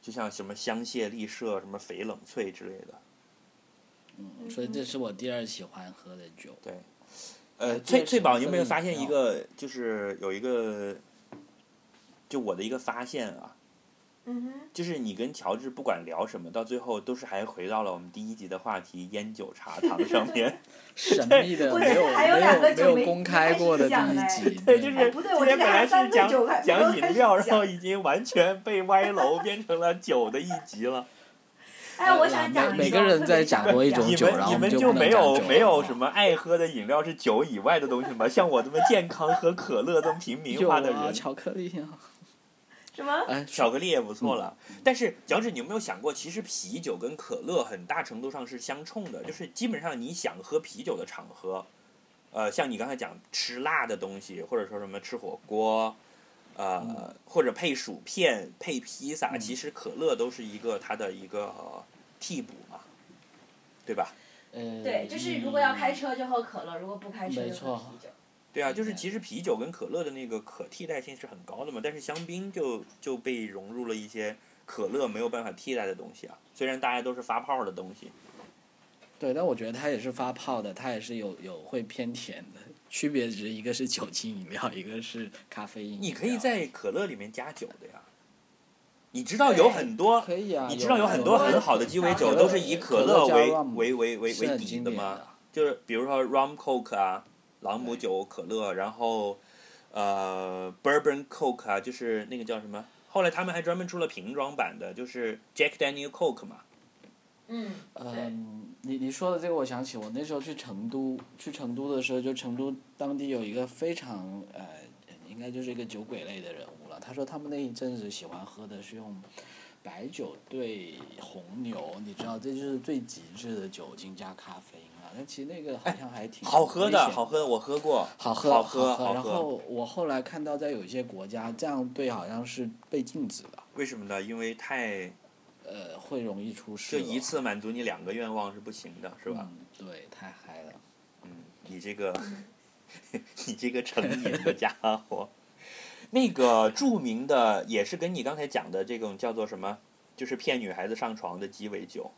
就像什么香榭丽舍、什么翡冷翠之类的。嗯，所以这是我第二喜欢喝的酒。对，呃，呃翠翠宝，你有没有发现一个，就是有一个，就我的一个发现啊，嗯哼，就是你跟乔治不管聊什么，到最后都是还回到了我们第一集的话题烟酒茶糖上 面。神秘的没有没有没有公开过的第一集，对，就是今天本来是讲讲饮料，然后已经完全被歪楼，变成了酒的一集了。哎，我想讲每每个人在讲过一种你酒然后你们就没有没有什么爱喝的饮料是酒以外的东西吗？像我这么健康喝可乐这么平民化的人，啊巧克力啊，什么？嗯，巧克力也不错了。但是乔治，你有没有想过，其实啤酒跟可乐很大程度上是相冲的，就是基本上你想喝啤酒的场合，呃，像你刚才讲吃辣的东西，或者说什么吃火锅，呃，或者配薯片、配披萨，嗯其实可乐都是一个它的一个、呃替补嘛，对吧？呃，对，就是如果要开车就喝可乐，如果不开车就喝啤酒。对啊，就是其实啤酒跟可乐的那个可替代性是很高的嘛，但是香槟就就被融入了一些可乐没有办法替代的东西啊。虽然大家都是发泡的东西，对，但我觉得它也是发泡的，它也是有有会偏甜的，区别只是一个是酒精饮料，一个是咖啡因。你可以在可乐里面加酒的呀。你知道有很多，可以啊，你知道有很多很好的鸡尾酒都是以可乐为为为为为底的吗？就是比如说 rum coke 啊，朗姆酒可乐，然后呃 bourbon coke 啊，就是那个叫什么？后来他们还专门出了瓶装版的，就是 Jack Daniel Coke 嘛。嗯，嗯，你你说的这个，我想起我那时候去成都，去成都的时候，就成都当地有一个非常呃，应该就是一个酒鬼类的人物了。他说他们那一阵子喜欢喝的是用白酒兑红牛，你知道这就是最极致的酒精加咖啡因其实那个好像还挺好喝的，好喝的，我喝过。好喝好喝好然后我后来看到在有一些国家，这样对好像是被禁止的，为什么呢？因为太呃，会容易出事了。就一次满足你两个愿望是不行的，是吧？嗯，对，太嗨了。嗯，你这个，你这个成瘾的家伙，那个著名的也是跟你刚才讲的这种叫做什么，就是骗女孩子上床的鸡尾酒，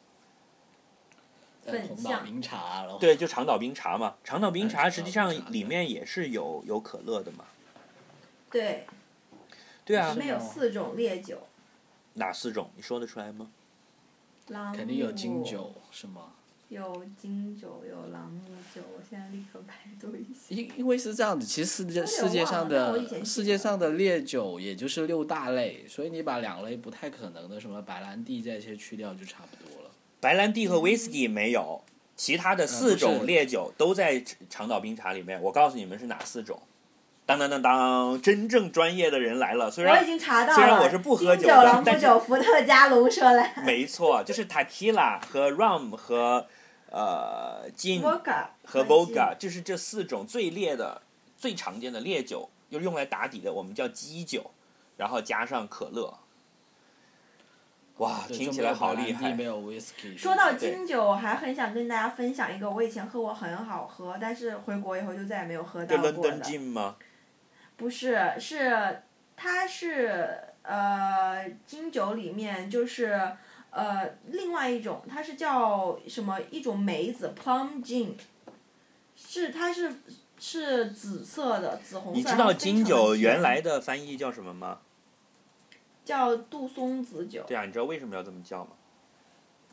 红岛冰茶了。对，就长岛冰茶嘛。长岛冰茶嗯实际上里面也是有有可乐的嘛。对，对啊里，面有四种烈酒，哪四种？你说得出来吗？朗姆肯定有金酒是吗？有金酒，有朗姆酒，我现在立刻百度一下。因因为是这样子，其实世界世界上的世界上的烈酒也就是六大类，所以你把两类不太可能的什么白兰地这些去掉就差不多了。白兰地和 whisky 没有，其他的四种烈酒都在长岛冰茶里面。我告诉你们是哪四种。当当当当，真正专业的人来了。虽然我已经查到了。虽然我是不喝酒的，但是姆酒、伏特加、龙舌兰、没错，就是 tequila 和 rum 和呃 gin vodka 和 vodka，就是这四种最烈的、最常见的烈酒，又用来打底的，我们叫基酒，然后加上可乐。哇，听起来好厉害。说到金酒，我还很想跟大家分享一个我以前喝过很好喝，但是回国以后就再也没有喝到过的。gin 吗？不是，是它是呃金酒里面就是呃另外一种，它是叫什么一种梅子 plum gin，是它是是紫色的紫红色。你知道金酒原来的翻译叫什么吗？叫杜松子酒，对啊，你知道为什么要这么叫吗？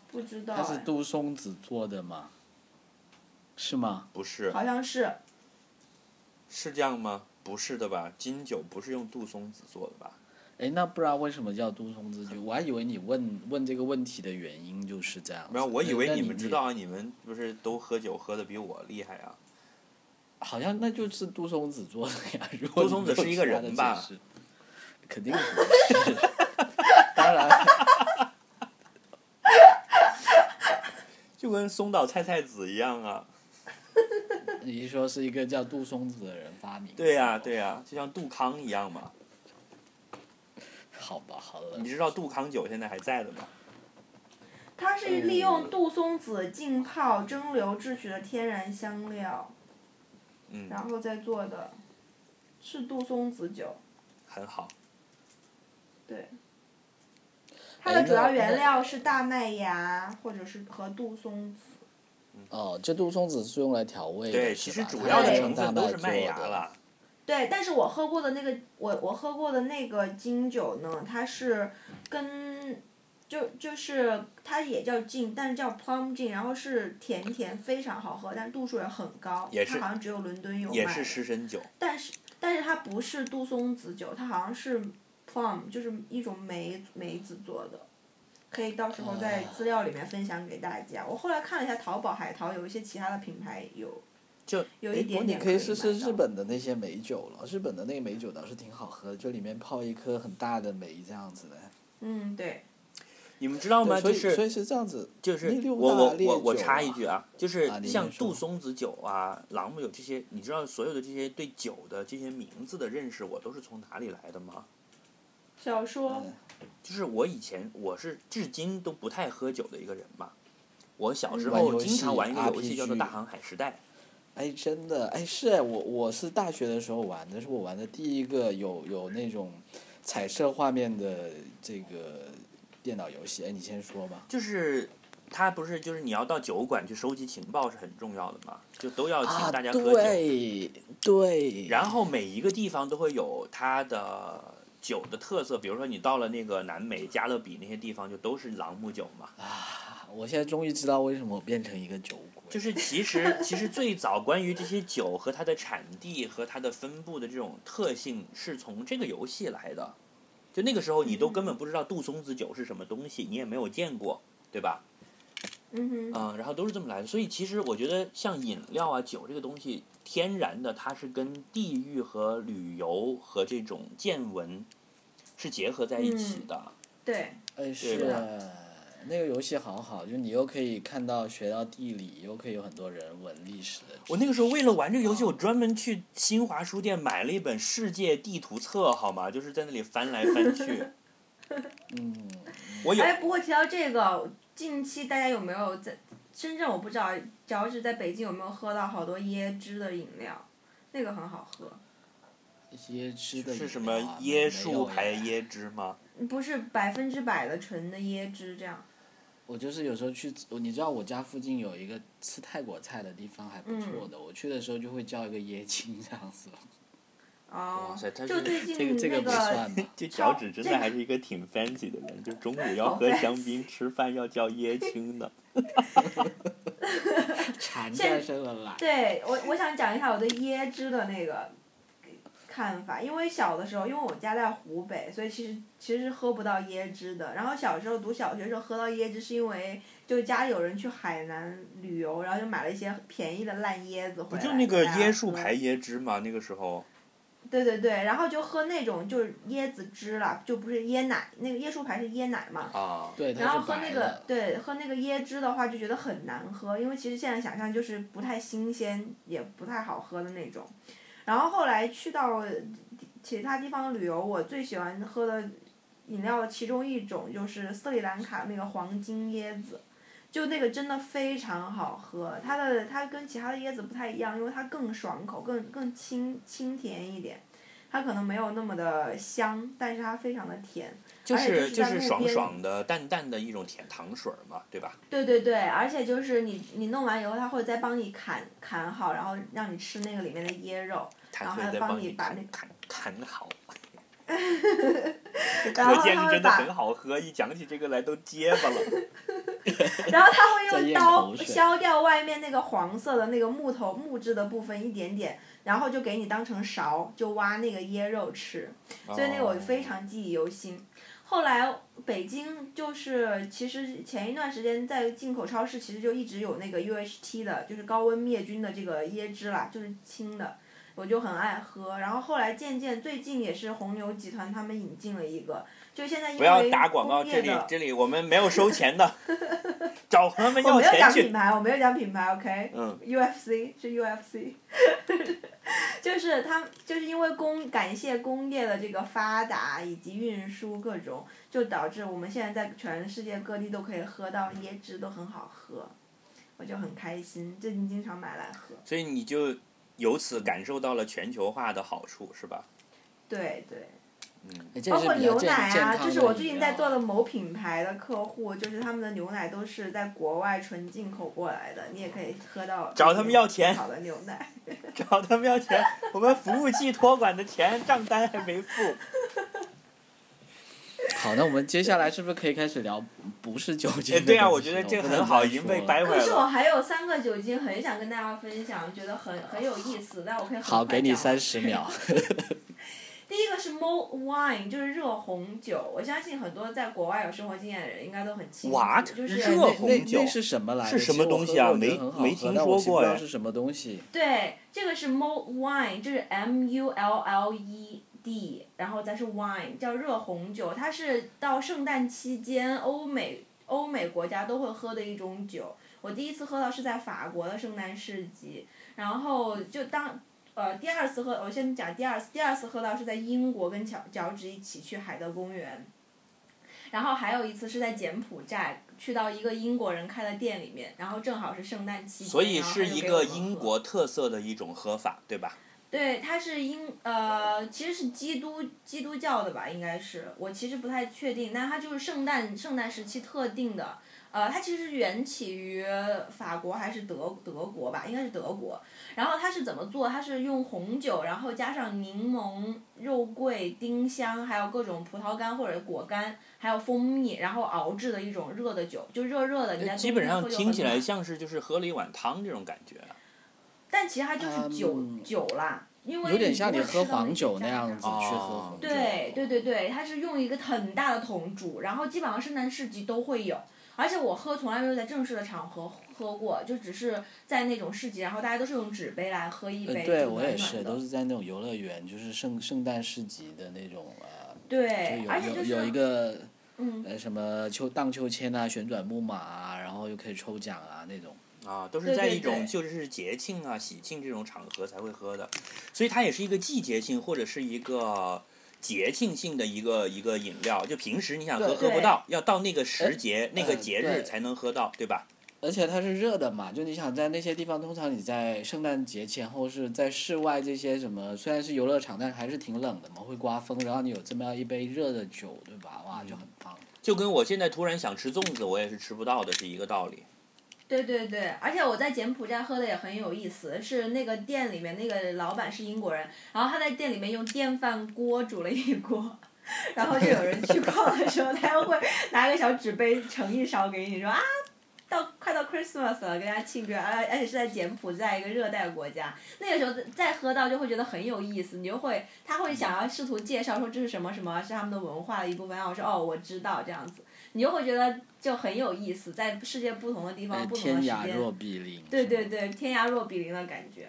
不知道它是哎杜松子做的吗？是吗？不是，好像是是这样吗？不是的吧？金酒不是用杜松子做的吧？哎，那不知道为什么叫杜松子酒？我还以为你问问这个问题的原因就是这样。没有，我以为你们知道。啊，你们不是都喝酒喝的比我厉害啊？好像那就是杜松子做的呀。如果杜松子是一个人吧？肯定不是。当然，就跟松岛菜菜子一样啊。你是说是一个叫杜松子的人发明的？对呀、对呀、就像杜康一样嘛。好吧，好了你。知道杜康酒现在还在的吗？它是利用杜松子浸泡蒸馏制取的天然香料，嗯，然后再做的，是杜松子酒。很好。对，它哎的主要原料是大麦芽或者是和杜松子。哦，这杜松子是用来调味的，对，其实主要的成分都是麦芽了。对，但是我喝过的那个，我我喝过的那个金酒呢，它是跟就就是它也叫 gin，但是叫 plum gin，然后是甜甜非常好喝，但度数也很高，也是它好像只有伦敦有卖。也是湿身酒。但是但是它不是杜松子酒，它好像是 plum，就是一种梅梅子做的，可以到时候在资料里面分享给大家。我后来看了一下淘宝海淘，有一些其他的品牌有，就哎，有一点点以可以试试日本的那些美酒了，日本的那个美酒倒是挺好喝的，就里面泡一颗很大的梅这样子的。嗯，对，你们知道吗？所就是以所以是这样子。就是我我我插一句啊，就是像杜松子酒啊、朗姆酒这些，你知道所有的这些对酒的这些名字的认识，我都是从哪里来的吗？小说。嗯就是我以前我是至今都不太喝酒的一个人嘛。我小时嗯候经常玩一个游戏叫做《大航海时代》，哎，真的，哎，是我我是大学的时候玩的，是我玩的第一个有有那种彩色画面的这个电脑游戏。哎，你先说吧。就是它不是就是你要到酒馆去收集情报是很重要的嘛，就都要请啊，大家喝酒。对对。然后每一个地方都会有它的酒的特色，比如说你到了那个南美加勒比那些地方，就都是朗姆酒嘛。啊我现在终于知道为什么我变成一个酒鬼。就是其实其实最早关于这些酒和它的产地和它的分布的这种特性是从这个游戏来的。就那个时候你都根本不知道杜松子酒是什么东西，你也没有见过，对吧？嗯然后都是这么来的。所以其实我觉得像饮料啊、酒这个东西，天然的它是跟地域和旅游和这种见闻是结合在一起的。对，哎，是那个游戏好好，就你又可以看到学到地理，又可以有很多人文历史的。我那个时候为了玩这个游戏，我专门去新华书店买了一本世界地图册，好吗？就是在那里翻来翻去。嗯，我有哎，不过提到这个，近期大家有没有在深圳？我不知道，只要是在北京有没有喝到好多椰汁的饮料，那个很好喝。椰汁的饮是什么椰树有耶牌椰汁吗？不是百分之百的纯的椰汁这样。我就是有时候去，你知道我家附近有一个吃泰国菜的地方还不错的，我去的时候就会叫一个椰青这样子。哦就是最近这个这个那不算吧？这脚趾真的还是一个挺 fancy 的人，就中午要喝香槟，吃饭要叫椰青的。馋现战胜了懒。对我，我想讲一下我对椰汁的那个看法，因为小的时候，因为我家在湖北，所以其实其实是喝不到椰汁的。然后小时候读小学时候喝到椰汁，是因为就家里有人去海南旅游，然后就买了一些便宜的烂椰子回来。不就那个椰树牌椰汁吗？那个时候。对对对，然后就喝那种就是椰子汁啦，就不是椰奶，那个椰树牌是椰奶嘛。啊。对，然后喝那个。对喝那个椰汁的话，就觉得很难喝，因为其实现在想象就是不太新鲜，也不太好喝的那种。然后后来去到其他地方旅游，我最喜欢喝的饮料的其中一种就是斯里兰卡那个黄金椰子，就那个真的非常好喝。它的它跟其他的椰子不太一样，因为它更爽口，更更清清甜一点。它可能没有那么的香，但是它非常的甜。就是就是爽爽的、淡淡的一种甜糖水儿嘛，对吧？对对对，而且就是你你弄完以后，它会再帮你砍砍好，然后让你吃那个里面的椰肉，然后还帮你把那砍砍好。然后可见是真的他会把很好喝，一讲起这个来都结巴了。然后他会用刀削掉外面那个黄色的那个木头木质的部分一点点，然后就给你当成勺，就挖那个椰肉吃。所以那个我非常记忆犹新。后来北京就是其实前一段时间在进口超市其实就一直有那个 UHT 的，就是高温灭菌的这个椰汁啦，就是清的，我就很爱喝。然后后来渐渐最近也是红牛集团他们引进了一个，就现在因不要为打广告，这里这里我们没有收钱的，找他们要我没有。讲品牌，我没有讲品牌，OK。嗯。UFC 是 UFC，就是他就是因为工感谢工业的这个发达以及运输各种，就导致我们现在在全世界各地都可以喝到椰汁，都很好喝，我就很开心，最近经常买来喝。所以你就由此感受到了全球化的好处，是吧？对对，嗯包括牛奶啊，就是我最近在做的某品牌的客户，就是他们的牛奶都是在国外纯进口过来的，你也可以喝到找他们要钱好的牛奶。找他们要钱，我们服务器托管的钱账单还没付。好，那我们接下来是不是可以开始聊不是酒精哎，的对啊，东西我觉得这个很好，已经被掰回来了。可是我还有三个酒精很想跟大家分享，觉得很很有意思，但我可以很好，给你三十秒。第一个是 mulled wine，就是热红酒。我相信很多在国外有生活经验的人应该都很清楚 What？就是热红酒那那是什么来着？是什么东西啊没没听说过哎是什么东西。对，这个是 mulled wine，就是 M U L L E D，然后再是 wine，叫热红酒。它是到圣诞期间欧美欧美国家都会喝的一种酒。我第一次喝到是在法国的圣诞市集，然后就当呃第二次喝，我先讲第二次，第二次喝到是在英国跟脚脚趾一起去海德公园。然后还有一次是在柬埔寨，去到一个英国人开的店里面，然后正好是圣诞期间，所以是一个英国特色的一种喝法，对吧？对，它是英呃，其实是基督基督教的吧，应该是，我其实不太确定，但它就是圣诞圣诞时期特定的，呃，它其实是缘起于法国还是德德国吧，应该是德国。然后它是怎么做？它是用红酒，然后加上柠檬、肉桂、丁香，还有各种葡萄干或者果干，还有蜂蜜，然后熬制的一种热的酒，就热热的，你在基本上听起来像是就是喝了一碗汤这种感觉。但其实它就是酒、嗯酒啦，因为有点像你喝黄酒那样子去喝哦红酒。对对对对，它是用一个很大的桶煮，然后基本上圣诞市集都会有，而且我喝从来没有在正式的场合喝过，就只是在那种市集，然后大家都是用纸杯来喝一杯，呃对我也是，都是在那种游乐园，就是圣圣诞市集的那种呃，对，就而且就是有有有一个嗯，呃什么秋荡秋千啊、旋转木马啊，然后又可以抽奖啊那种。啊，都是在一种就是节庆啊、喜庆这种场合才会喝的，所以它也是一个季节性或者是一个节庆性的一个一个饮料。就平时你想喝喝不到，要到那个时节、那个呃节日才能喝到，对吧？而且它是热的嘛，就你想在那些地方，通常你在圣诞节前后是在室外这些什么，虽然是游乐场，但是还是挺冷的嘛，会刮风，然后你有这么样一杯热的酒，对吧？哇，就很棒。就跟我现在突然想吃粽子，我也是吃不到的，是一个道理。对对对，而且我在柬埔寨喝的也很有意思，是那个店里面那个老板是英国人，然后他在店里面用电饭锅煮了一锅。然后就有人去逛的时候，他又会拿个小纸杯盛一勺给你，说啊，到快到 Christmas 了，跟大家庆祝，而而且是在柬埔寨一个热带国家，那个时候再喝到就会觉得很有意思，你就会他会想要试图介绍说这是什么什么，是他们的文化的一部分，然后我说哦我知道这样子，你就会觉得就很有意思，在世界不同的地方不同的时间。涯若比邻。对对对，天涯若比邻的感觉。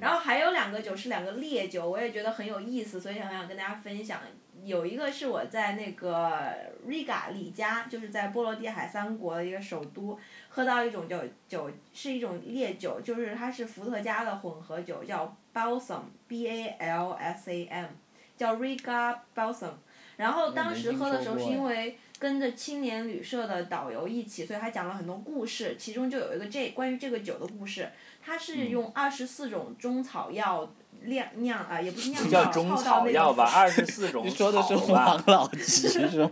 然后还有两个酒是两个烈酒，我也觉得很有意思，所以很想跟大家分享。有一个是我在那个 Riga 里加，就是在波罗的海三国的一个首都，喝到一种酒酒是一种烈酒，就是它是伏特加的混合酒，叫 Balsam B A L S A M，叫 Riga Balsam。然后当时喝的时候是因为跟着青年旅社的导游一起，所以他讲了很多故事，其中就有一个这关于这个酒的故事。它是用二十四种中草药酿酿啊，也不是酿造，叫中泡到那个草药吧，二十四种你说的是王老吉是吗？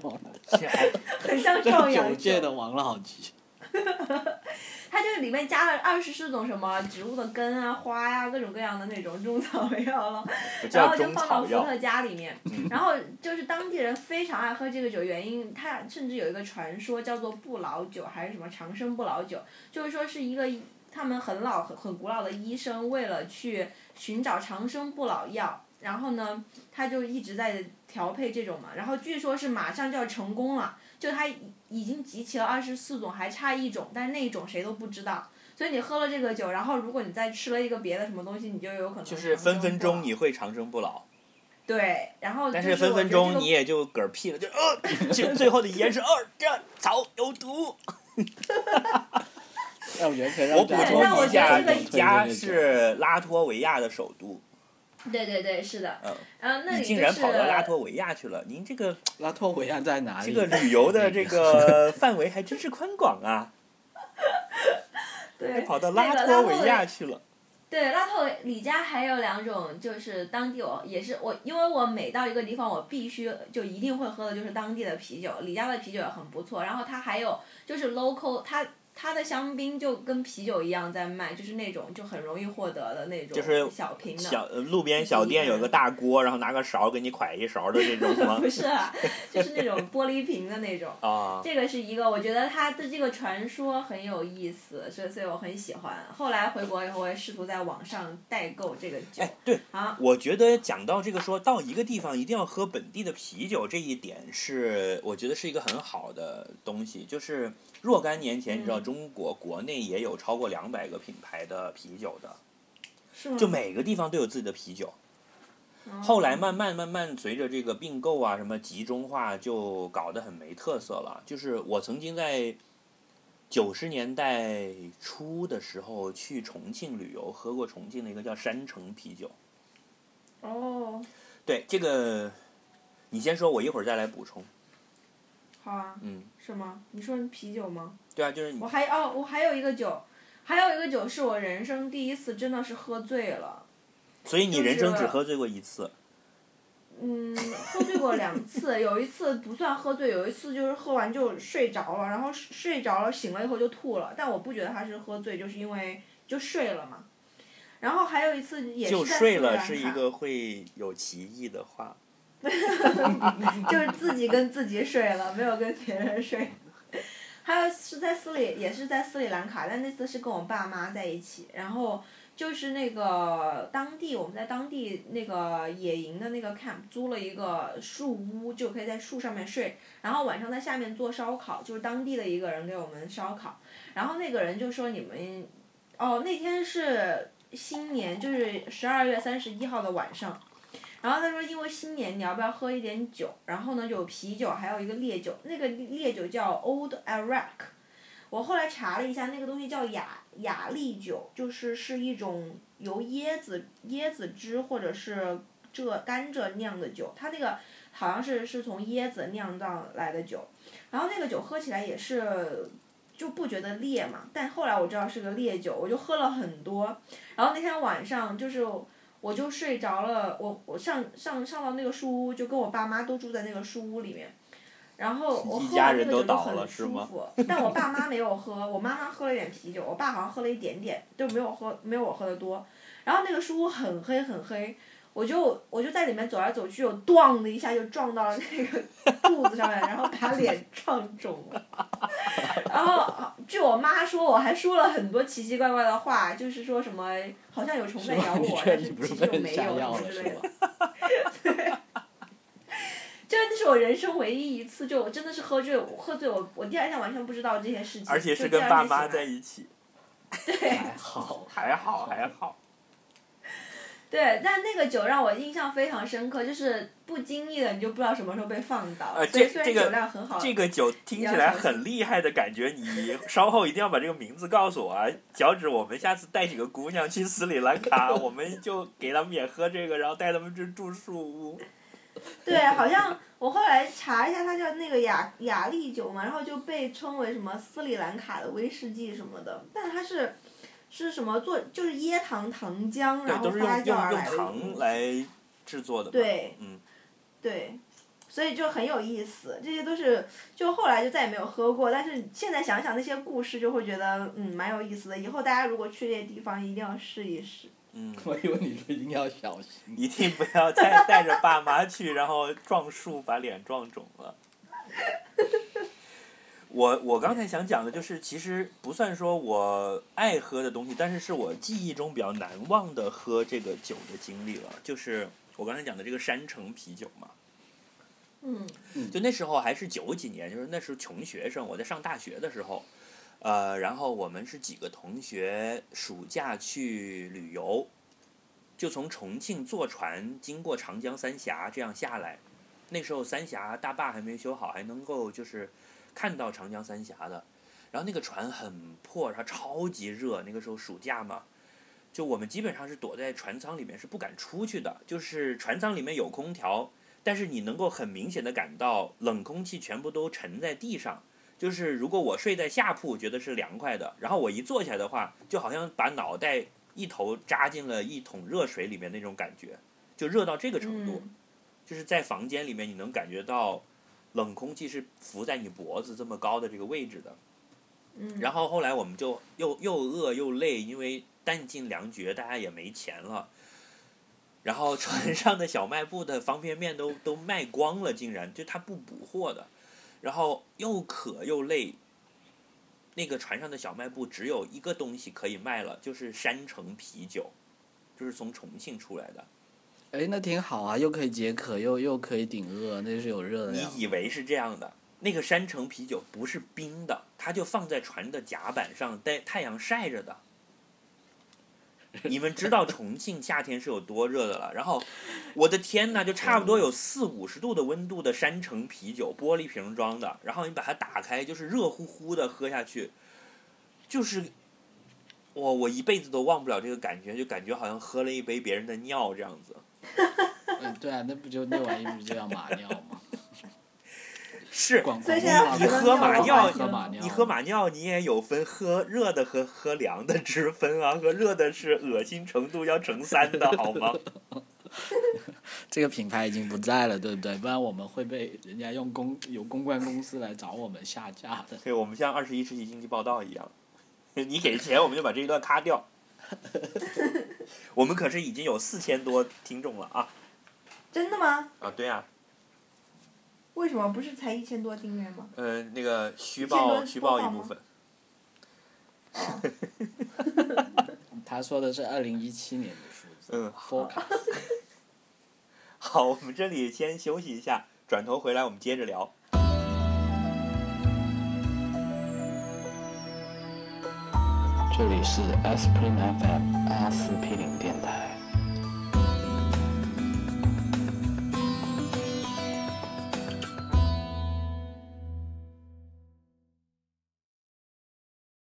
很像这壮阳酒界的。王老吉。它就是里面加了二十四种什么植物的根啊、花呀、各种各样的那种中草药了。然后就。放到伏特加里面，然后就是当地人非常爱喝这个酒，原因它甚至有一个传说叫做不老酒还是什么长生不老酒，就是说是一个他们很老很很古老的医生为了去寻找长生不老药，然后呢他就一直在调配这种嘛，然后据说是马上就要成功了，就他已已经集齐了二十四种，还差一种，但是那一种谁都不知道。所以你喝了这个酒，然后如果你再吃了一个别的什么东西，你就有可能就是分分钟你会长生不老，对，然后但是分分钟你也就嗝屁了，就呃，就最后的遗言是哦，这草有毒。哎，我补充一下，这个里加是拉脱维亚的首都，对对对，是的。嗯，然后那你里就是竟然跑到拉脱维亚去了，您这个 拉脱维亚在哪里？这个旅游的这个 范围还真是宽广啊，对跑到拉脱维维亚去了。对，拉脱维里加还有两种，就是当地我也是我，因为我每到一个地方，我必须就一定会喝的就是当地的啤酒。里家的啤酒也很不错，然后它还有就是 local，它它的香槟就跟啤酒一样在卖，就是那种就很容易获得的那种就是小瓶的。小呃路边小店有个大锅，然后拿个勺给你㧟一勺的这种吗 不？是啊，就是那种玻璃瓶的那种。啊，这个是一个，我觉得它的这个传说很有意思，所以所以我很喜欢。后来回国以后，我也试图在网上代购这个酒。哎，对，啊，我觉得讲到这个说到一个地方一定要喝本地的啤酒这一点是，我觉得是一个很好的东西。就是若干年前，你知道嗯中国国内也有超过两百个品牌的啤酒的，是吗？就每个地方都有自己的啤酒。哦后来慢慢慢慢随着这个并购啊，什么集中化，就搞得很没特色了。就是我曾经在九十年代初的时候去重庆旅游，喝过重庆的一个叫山城啤酒。哦，对这个，你先说，我一会儿再来补充。好啊，嗯，是吗？你说啤酒吗？对啊，就是你我还哦，我还有一个酒，还有一个酒是我人生第一次真的是喝醉了。所以你人生只喝醉过一次。嗯，喝醉过两次，有一次不算喝醉，有一次就是喝完就睡着了，然后睡着了醒了以后就吐了，但我不觉得他是喝醉，就是因为就睡了嘛。然后还有一次也是就睡了是一个会有歧义的话。就是自己跟自己睡了，没有跟别人睡。还有是在斯里，也是在斯里兰卡，但那次是跟我爸妈在一起，然后就是那个当地我们在当地那个野营的那个 camp 租了一个树屋，就可以在树上面睡，然后晚上在下面做烧烤，就是当地的一个人给我们烧烤，然后那个人就说你们，哦那天是新年，就是十二月三十一号的晚上。然后他说，因为新年你要不要喝一点酒？然后呢，有啤酒，还有一个烈酒，那个烈酒叫 Old Iraq，。我后来查了一下，那个东西叫雅雅丽酒，就是是一种由椰子椰子汁或者是这甘蔗酿的酒，它那个好像是是从椰子酿造来的酒，然后那个酒喝起来也是就不觉得烈嘛，但后来我知道是个烈酒，我就喝了很多，然后那天晚上就是。我就睡着了，我我上上上到那个书屋，就跟我爸妈都住在那个书屋里面，然后我喝完那个酒就很舒服，但我爸妈没有喝，我妈妈喝了一点啤酒，我爸好像喝了一点点，就没有喝没有我喝的多。然后那个书屋很黑很黑，我就我就在里面走来走去，我咣的一下就撞到了那个肚子上面，然后把脸撞肿了。然后据我妈说，我还说了很多奇奇怪怪的话，就是说什么好像有虫在咬我，但是其实没有什么之类的。对。这那是我人生唯一一次，就我真的是喝醉，喝醉我我第二天完全不知道这些事情。而且是跟爸妈在一起。对。还好，还好，还好。对，但那个酒让我印象非常深刻，就是不经意的你就不知道什么时候被放倒。呃，这这个这个酒听起来很厉害的感觉，你稍后一定要把这个名字告诉我啊！脚趾，我们下次带几个姑娘去斯里兰卡，我们就给他们也喝这个，然后带他们去住树屋。对，好像我后来查一下，它叫那个雅雅丽酒嘛，然后就被称为什么斯里兰卡的威士忌什么的，但它是。是什么做？就是椰糖糖浆，然后发酵而来的。糖来制作的。对。嗯。对，所以就很有意思。这些都是，就后来就再也没有喝过。但是现在想想那些故事，就会觉得嗯蛮有意思的。以后大家如果去这些地方，一定要试一试。嗯。我以为你说一定要小心。一定不要再带着爸妈去，然后撞树把脸撞肿了。我我刚才想讲的就是，其实不算说我爱喝的东西，但是是我记忆中比较难忘的喝这个酒的经历了。就是我刚才讲的这个山城啤酒嘛。嗯。就那时候还是九几年，就是那时候穷学生，我在上大学的时候，呃，然后我们是几个同学暑假去旅游，就从重庆坐船经过长江三峡这样下来。那时候三峡大坝还没修好，还能够就是。看到长江三峡的，然后那个船很破，它超级热。那个时候暑假嘛，就我们基本上是躲在船舱里面，是不敢出去的。就是船舱里面有空调，但是你能够很明显的感到冷空气全部都沉在地上。就是如果我睡在下铺，觉得是凉快的，然后我一坐起来的话，就好像把脑袋一头扎进了一桶热水里面那种感觉，就热到这个程度。就是在房间里面，你能感觉到。冷空气是浮在你脖子这么高的这个位置的，然后后来我们就又又饿又累，因为弹尽粮绝，大家也没钱了。然后船上的小卖部的方便面都 都卖光了，竟然就他不补货的。然后又渴又累，那个船上的小卖部只有一个东西可以卖了，就是山城啤酒，就是从重庆出来的。哎，那挺好啊，又可以解渴，又又可以顶饿，那是有热的。你以为是这样的？那个山城啤酒不是冰的，它就放在船的甲板上，在太阳晒着的。你们知道重庆夏天是有多热的了？然后，我的天呐，就 差不多有四五十度的温度的山城啤酒，玻璃瓶装的，然后你把它打开，就是热乎乎的喝下去，就是，我我一辈子都忘不了这个感觉，就感觉好像喝了一杯别人的尿这样子。嗯，对啊，那不就那玩意不就叫马尿吗？是，你喝马尿，你喝马尿，你也有分喝热的和喝凉的之分啊。喝热的是恶心程度要乘三的好吗？这个品牌已经不在了，对不对？不然我们会被人家用公有公关公司来找我们下架的。对，我们像二十一世纪经济报道一样，你给钱，我们就把这一段咔掉。我们可是已经有四千多听众了啊！真的吗？啊，对啊。为什么不是才一千多订阅吗？呃，那个虚报虚报一部分。他说的是二零一七年的数字。嗯。Forecast。好，我们这里先休息一下，转头回来我们接着聊。这里是 spring fm 阿司匹林电台。